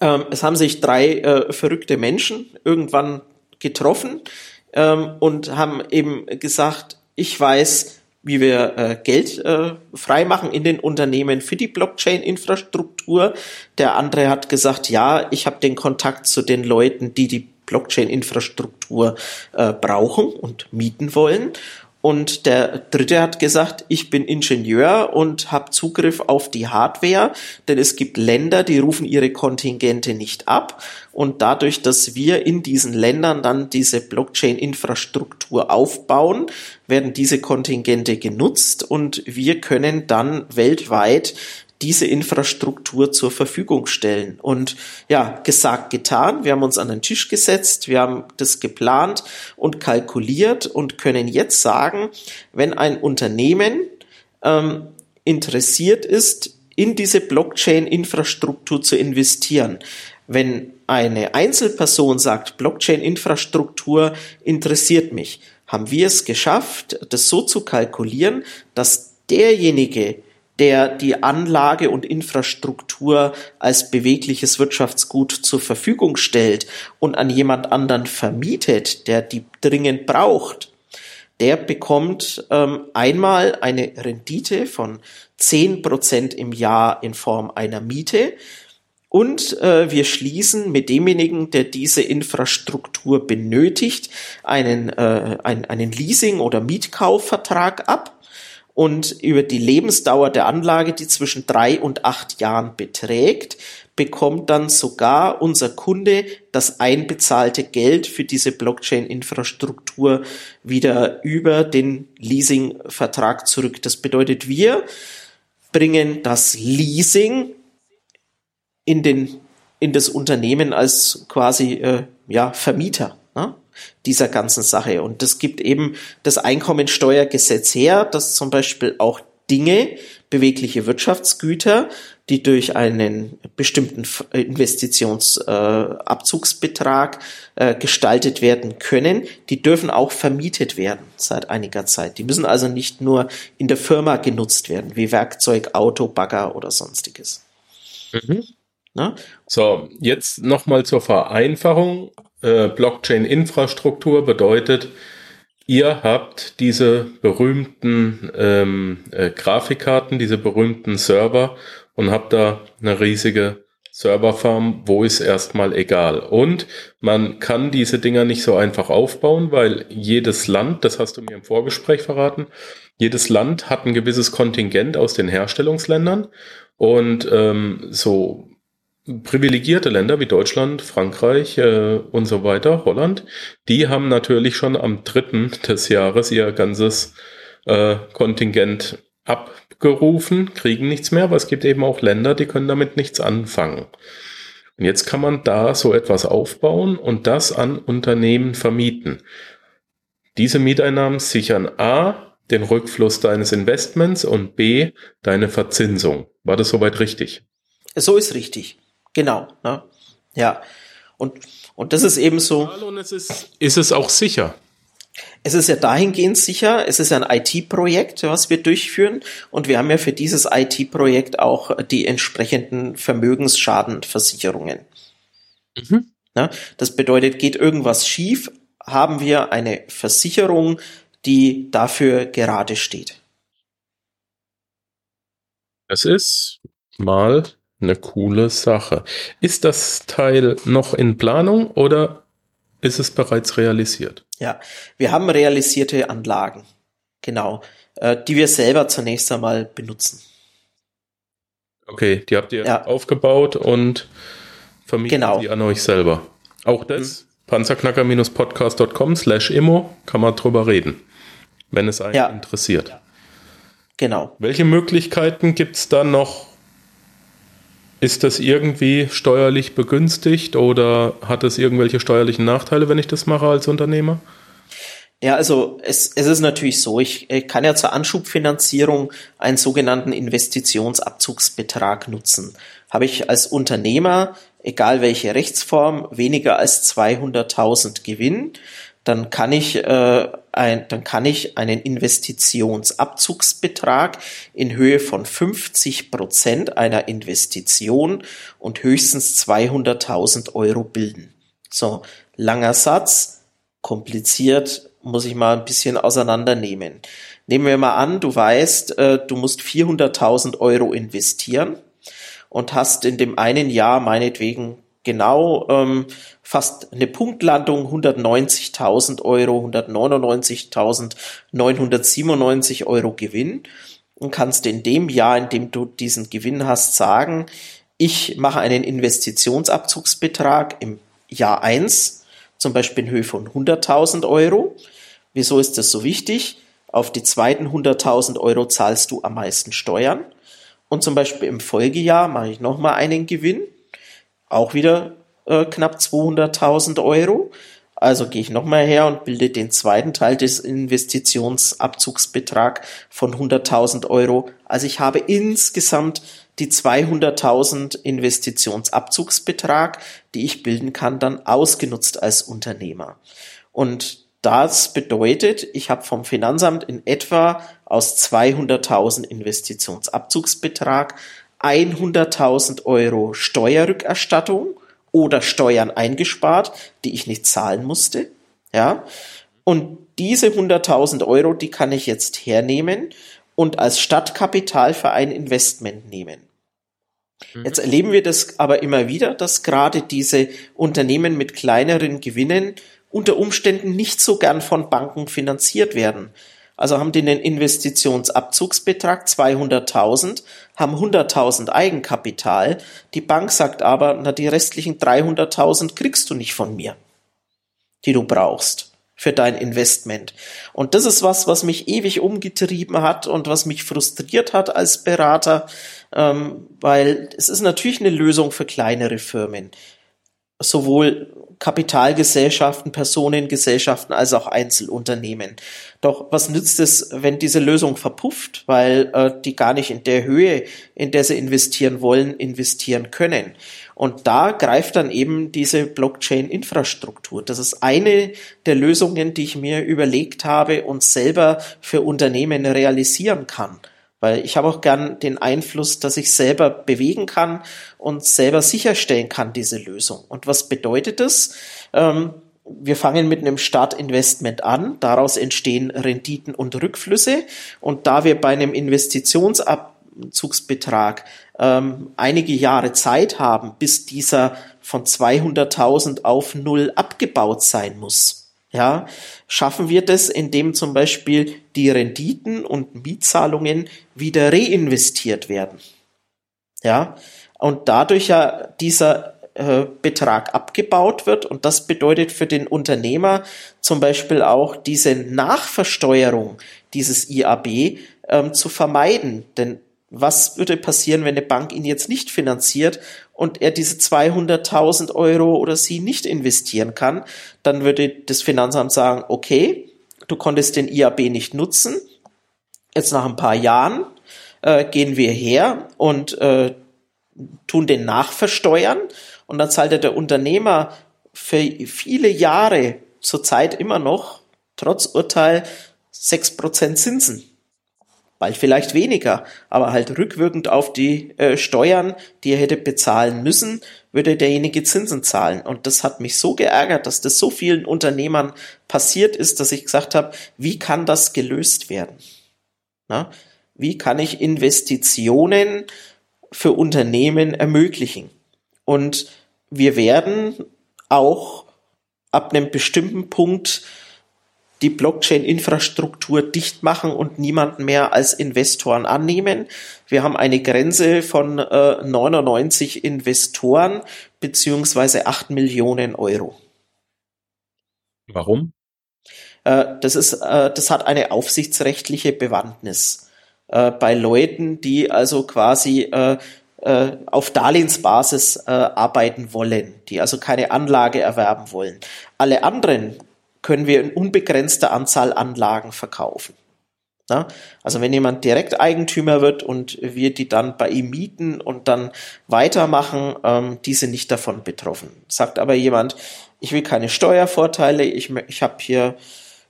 Ähm, es haben sich drei äh, verrückte Menschen irgendwann getroffen ähm, und haben eben gesagt, ich weiß, wie wir äh, Geld äh, freimachen in den Unternehmen für die Blockchain-Infrastruktur. Der andere hat gesagt, ja, ich habe den Kontakt zu den Leuten, die die Blockchain-Infrastruktur äh, brauchen und mieten wollen. Und der dritte hat gesagt, ich bin Ingenieur und habe Zugriff auf die Hardware, denn es gibt Länder, die rufen ihre Kontingente nicht ab. Und dadurch, dass wir in diesen Ländern dann diese Blockchain-Infrastruktur aufbauen, werden diese Kontingente genutzt und wir können dann weltweit diese Infrastruktur zur Verfügung stellen. Und ja, gesagt, getan. Wir haben uns an den Tisch gesetzt, wir haben das geplant und kalkuliert und können jetzt sagen, wenn ein Unternehmen ähm, interessiert ist, in diese Blockchain-Infrastruktur zu investieren, wenn eine Einzelperson sagt, Blockchain-Infrastruktur interessiert mich, haben wir es geschafft, das so zu kalkulieren, dass derjenige, der die Anlage und Infrastruktur als bewegliches Wirtschaftsgut zur Verfügung stellt und an jemand anderen vermietet, der die dringend braucht, der bekommt ähm, einmal eine Rendite von zehn Prozent im Jahr in Form einer Miete. Und äh, wir schließen mit demjenigen, der diese Infrastruktur benötigt, einen, äh, ein, einen Leasing- oder Mietkaufvertrag ab und über die Lebensdauer der Anlage, die zwischen drei und acht Jahren beträgt, bekommt dann sogar unser Kunde das einbezahlte Geld für diese Blockchain-Infrastruktur wieder über den Leasing-Vertrag zurück. Das bedeutet, wir bringen das Leasing in den in das Unternehmen als quasi äh, ja Vermieter. Ne? Dieser ganzen Sache. Und das gibt eben das Einkommensteuergesetz her, dass zum Beispiel auch Dinge, bewegliche Wirtschaftsgüter, die durch einen bestimmten Investitionsabzugsbetrag äh, äh, gestaltet werden können, die dürfen auch vermietet werden seit einiger Zeit. Die müssen also nicht nur in der Firma genutzt werden, wie Werkzeug, Auto, Bagger oder sonstiges. Mhm. So, jetzt nochmal zur Vereinfachung. Äh, Blockchain-Infrastruktur bedeutet, ihr habt diese berühmten ähm, äh, Grafikkarten, diese berühmten Server und habt da eine riesige Serverfarm, wo ist erstmal egal. Und man kann diese Dinger nicht so einfach aufbauen, weil jedes Land, das hast du mir im Vorgespräch verraten, jedes Land hat ein gewisses Kontingent aus den Herstellungsländern und ähm, so privilegierte Länder wie Deutschland, Frankreich äh, und so weiter, Holland, die haben natürlich schon am dritten des Jahres ihr ganzes äh, Kontingent abgerufen, kriegen nichts mehr, aber es gibt eben auch Länder, die können damit nichts anfangen. Und jetzt kann man da so etwas aufbauen und das an Unternehmen vermieten. Diese Mieteinnahmen sichern A, den Rückfluss deines Investments und B, deine Verzinsung. War das soweit richtig? So ist richtig. Genau. Ne? Ja. Und, und das ist eben so. Und es ist, ist es auch sicher? Es ist ja dahingehend sicher, es ist ein IT-Projekt, was wir durchführen und wir haben ja für dieses IT-Projekt auch die entsprechenden Vermögensschadenversicherungen. Mhm. Ja, das bedeutet, geht irgendwas schief, haben wir eine Versicherung, die dafür gerade steht. Das ist mal eine coole Sache. Ist das Teil noch in Planung oder ist es bereits realisiert? Ja, wir haben realisierte Anlagen, genau, äh, die wir selber zunächst einmal benutzen. Okay, die habt ihr ja. aufgebaut und vermietet genau. die an euch selber. Auch das, mhm. panzerknacker-podcast.com slash immo, kann man drüber reden, wenn es einen ja. interessiert. Genau. Welche Möglichkeiten gibt es da noch ist das irgendwie steuerlich begünstigt oder hat es irgendwelche steuerlichen Nachteile, wenn ich das mache als Unternehmer? Ja, also es, es ist natürlich so, ich, ich kann ja zur Anschubfinanzierung einen sogenannten Investitionsabzugsbetrag nutzen. Habe ich als Unternehmer, egal welche Rechtsform, weniger als 200.000 Gewinn, dann kann ich, äh, ein, dann kann ich einen Investitionsabzugsbetrag in Höhe von 50 Prozent einer Investition und höchstens 200.000 Euro bilden. So, langer Satz, kompliziert, muss ich mal ein bisschen auseinandernehmen. Nehmen wir mal an, du weißt, äh, du musst 400.000 Euro investieren und hast in dem einen Jahr meinetwegen genau ähm, fast eine Punktlandung, 190.000 Euro, 199.997 Euro Gewinn und kannst in dem Jahr, in dem du diesen Gewinn hast, sagen, ich mache einen Investitionsabzugsbetrag im Jahr eins, zum Beispiel in Höhe von 100.000 Euro. Wieso ist das so wichtig? Auf die zweiten 100.000 Euro zahlst du am meisten Steuern. Und zum Beispiel im Folgejahr mache ich nochmal einen Gewinn, auch wieder äh, knapp 200.000 Euro. Also gehe ich nochmal her und bilde den zweiten Teil des Investitionsabzugsbetrag von 100.000 Euro. Also ich habe insgesamt die 200.000 Investitionsabzugsbetrag, die ich bilden kann, dann ausgenutzt als Unternehmer. Und das bedeutet, ich habe vom Finanzamt in etwa aus 200.000 Investitionsabzugsbetrag 100.000 Euro Steuerrückerstattung oder Steuern eingespart, die ich nicht zahlen musste. Ja. Und diese 100.000 Euro, die kann ich jetzt hernehmen und als Stadtkapital für ein Investment nehmen. Mhm. Jetzt erleben wir das aber immer wieder, dass gerade diese Unternehmen mit kleineren Gewinnen unter Umständen nicht so gern von Banken finanziert werden. Also haben die einen Investitionsabzugsbetrag 200.000, haben 100.000 Eigenkapital. Die Bank sagt aber, na, die restlichen 300.000 kriegst du nicht von mir, die du brauchst für dein Investment. Und das ist was, was mich ewig umgetrieben hat und was mich frustriert hat als Berater, ähm, weil es ist natürlich eine Lösung für kleinere Firmen. Sowohl Kapitalgesellschaften, Personengesellschaften als auch Einzelunternehmen. Doch was nützt es, wenn diese Lösung verpufft, weil äh, die gar nicht in der Höhe, in der sie investieren wollen, investieren können? Und da greift dann eben diese Blockchain-Infrastruktur. Das ist eine der Lösungen, die ich mir überlegt habe und selber für Unternehmen realisieren kann. Weil ich habe auch gern den Einfluss, dass ich selber bewegen kann und selber sicherstellen kann, diese Lösung. Und was bedeutet das? Ähm, wir fangen mit einem Startinvestment an, daraus entstehen Renditen und Rückflüsse. Und da wir bei einem Investitionsabzugsbetrag ähm, einige Jahre Zeit haben, bis dieser von 200.000 auf null abgebaut sein muss, ja, schaffen wir das, indem zum Beispiel die Renditen und Mietzahlungen wieder reinvestiert werden. Ja, und dadurch ja dieser äh, Betrag abgebaut wird und das bedeutet für den Unternehmer zum Beispiel auch diese Nachversteuerung dieses IAB ähm, zu vermeiden, denn was würde passieren, wenn eine Bank ihn jetzt nicht finanziert und er diese 200.000 Euro oder sie nicht investieren kann? Dann würde das Finanzamt sagen, okay, du konntest den IAB nicht nutzen. Jetzt nach ein paar Jahren äh, gehen wir her und äh, tun den nachversteuern und dann zahlt der Unternehmer für viele Jahre zurzeit immer noch, trotz Urteil, 6% Zinsen bald vielleicht weniger, aber halt rückwirkend auf die äh, Steuern, die er hätte bezahlen müssen, würde derjenige Zinsen zahlen. Und das hat mich so geärgert, dass das so vielen Unternehmern passiert ist, dass ich gesagt habe, wie kann das gelöst werden? Na? Wie kann ich Investitionen für Unternehmen ermöglichen? Und wir werden auch ab einem bestimmten Punkt die Blockchain-Infrastruktur dicht machen und niemanden mehr als Investoren annehmen. Wir haben eine Grenze von äh, 99 Investoren beziehungsweise 8 Millionen Euro. Warum? Äh, das ist, äh, das hat eine aufsichtsrechtliche Bewandtnis äh, bei Leuten, die also quasi äh, äh, auf Darlehensbasis arbeiten wollen, die also keine Anlage erwerben wollen. Alle anderen können wir in unbegrenzter Anzahl Anlagen verkaufen. Ja, also wenn jemand Direkteigentümer wird und wir die dann bei ihm mieten und dann weitermachen, ähm, die sind nicht davon betroffen. Sagt aber jemand, ich will keine Steuervorteile, ich, ich habe hier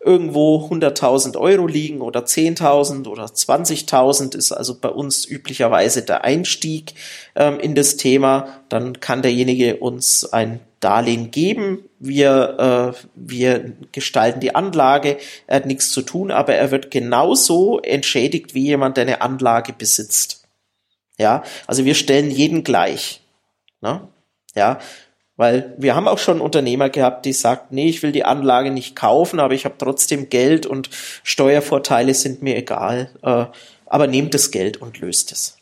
irgendwo 100.000 Euro liegen oder 10.000 oder 20.000 ist also bei uns üblicherweise der Einstieg ähm, in das Thema. Dann kann derjenige uns ein Darlehen geben. Wir, äh, wir gestalten die Anlage. Er hat nichts zu tun, aber er wird genauso entschädigt wie jemand, der eine Anlage besitzt. Ja, also wir stellen jeden gleich. Ne? Ja, Weil wir haben auch schon Unternehmer gehabt, die sagt, nee, ich will die Anlage nicht kaufen, aber ich habe trotzdem Geld und Steuervorteile sind mir egal. Äh, aber nehmt das Geld und löst es.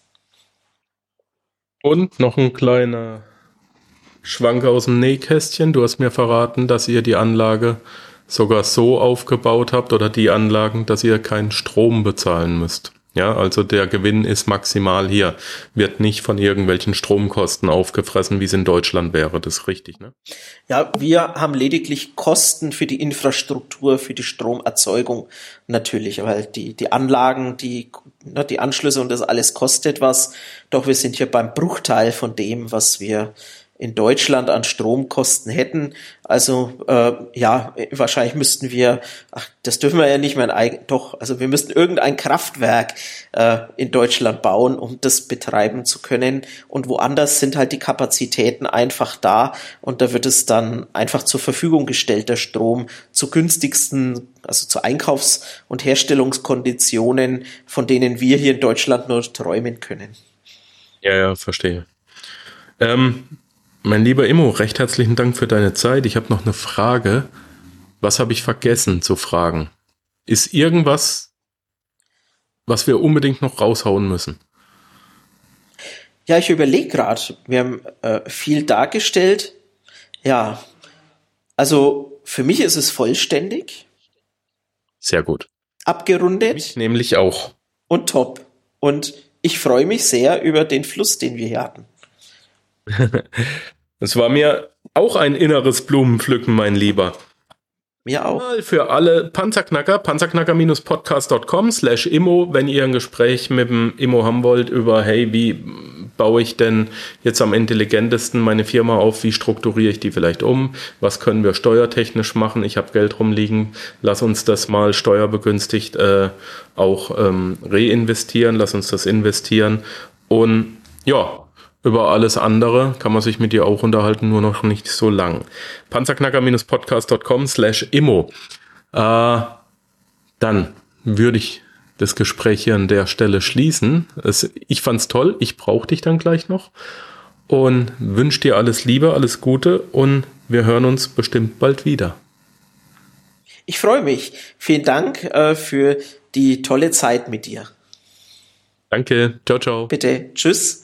Und noch ein kleiner Schwank aus dem Nähkästchen. Du hast mir verraten, dass ihr die Anlage sogar so aufgebaut habt oder die Anlagen, dass ihr keinen Strom bezahlen müsst. Ja, also der Gewinn ist maximal hier, wird nicht von irgendwelchen Stromkosten aufgefressen, wie es in Deutschland wäre. Das ist richtig, ne? Ja, wir haben lediglich Kosten für die Infrastruktur, für die Stromerzeugung natürlich, weil die, die Anlagen, die, ne, die Anschlüsse und das alles kostet was. Doch wir sind hier beim Bruchteil von dem, was wir in Deutschland an Stromkosten hätten. Also äh, ja, wahrscheinlich müssten wir, ach, das dürfen wir ja nicht mehr, eigen, doch, also wir müssten irgendein Kraftwerk äh, in Deutschland bauen, um das betreiben zu können. Und woanders sind halt die Kapazitäten einfach da und da wird es dann einfach zur Verfügung gestellt, der Strom zu günstigsten, also zu Einkaufs- und Herstellungskonditionen, von denen wir hier in Deutschland nur träumen können. Ja, ja, verstehe. Ähm, mein lieber Immo, recht herzlichen Dank für deine Zeit. Ich habe noch eine Frage. Was habe ich vergessen zu fragen? Ist irgendwas, was wir unbedingt noch raushauen müssen? Ja, ich überlege gerade. Wir haben äh, viel dargestellt. Ja, also für mich ist es vollständig. Sehr gut. Abgerundet. Mich nämlich auch. Und top. Und ich freue mich sehr über den Fluss, den wir hier hatten. Es war mir auch ein inneres Blumenpflücken, mein Lieber. Mir auch. Mal für alle Panzerknacker, panzerknacker-podcast.com slash immo, wenn ihr ein Gespräch mit dem Immo haben wollt über, hey, wie baue ich denn jetzt am intelligentesten meine Firma auf, wie strukturiere ich die vielleicht um, was können wir steuertechnisch machen, ich habe Geld rumliegen, lass uns das mal steuerbegünstigt äh, auch ähm, reinvestieren, lass uns das investieren. Und ja, über alles andere kann man sich mit dir auch unterhalten, nur noch nicht so lang. Panzerknacker-podcast.com slash immo. Äh, dann würde ich das Gespräch hier an der Stelle schließen. Es, ich fand's toll, ich brauche dich dann gleich noch und wünsche dir alles Liebe, alles Gute und wir hören uns bestimmt bald wieder. Ich freue mich. Vielen Dank äh, für die tolle Zeit mit dir. Danke. Ciao, ciao. Bitte. Tschüss.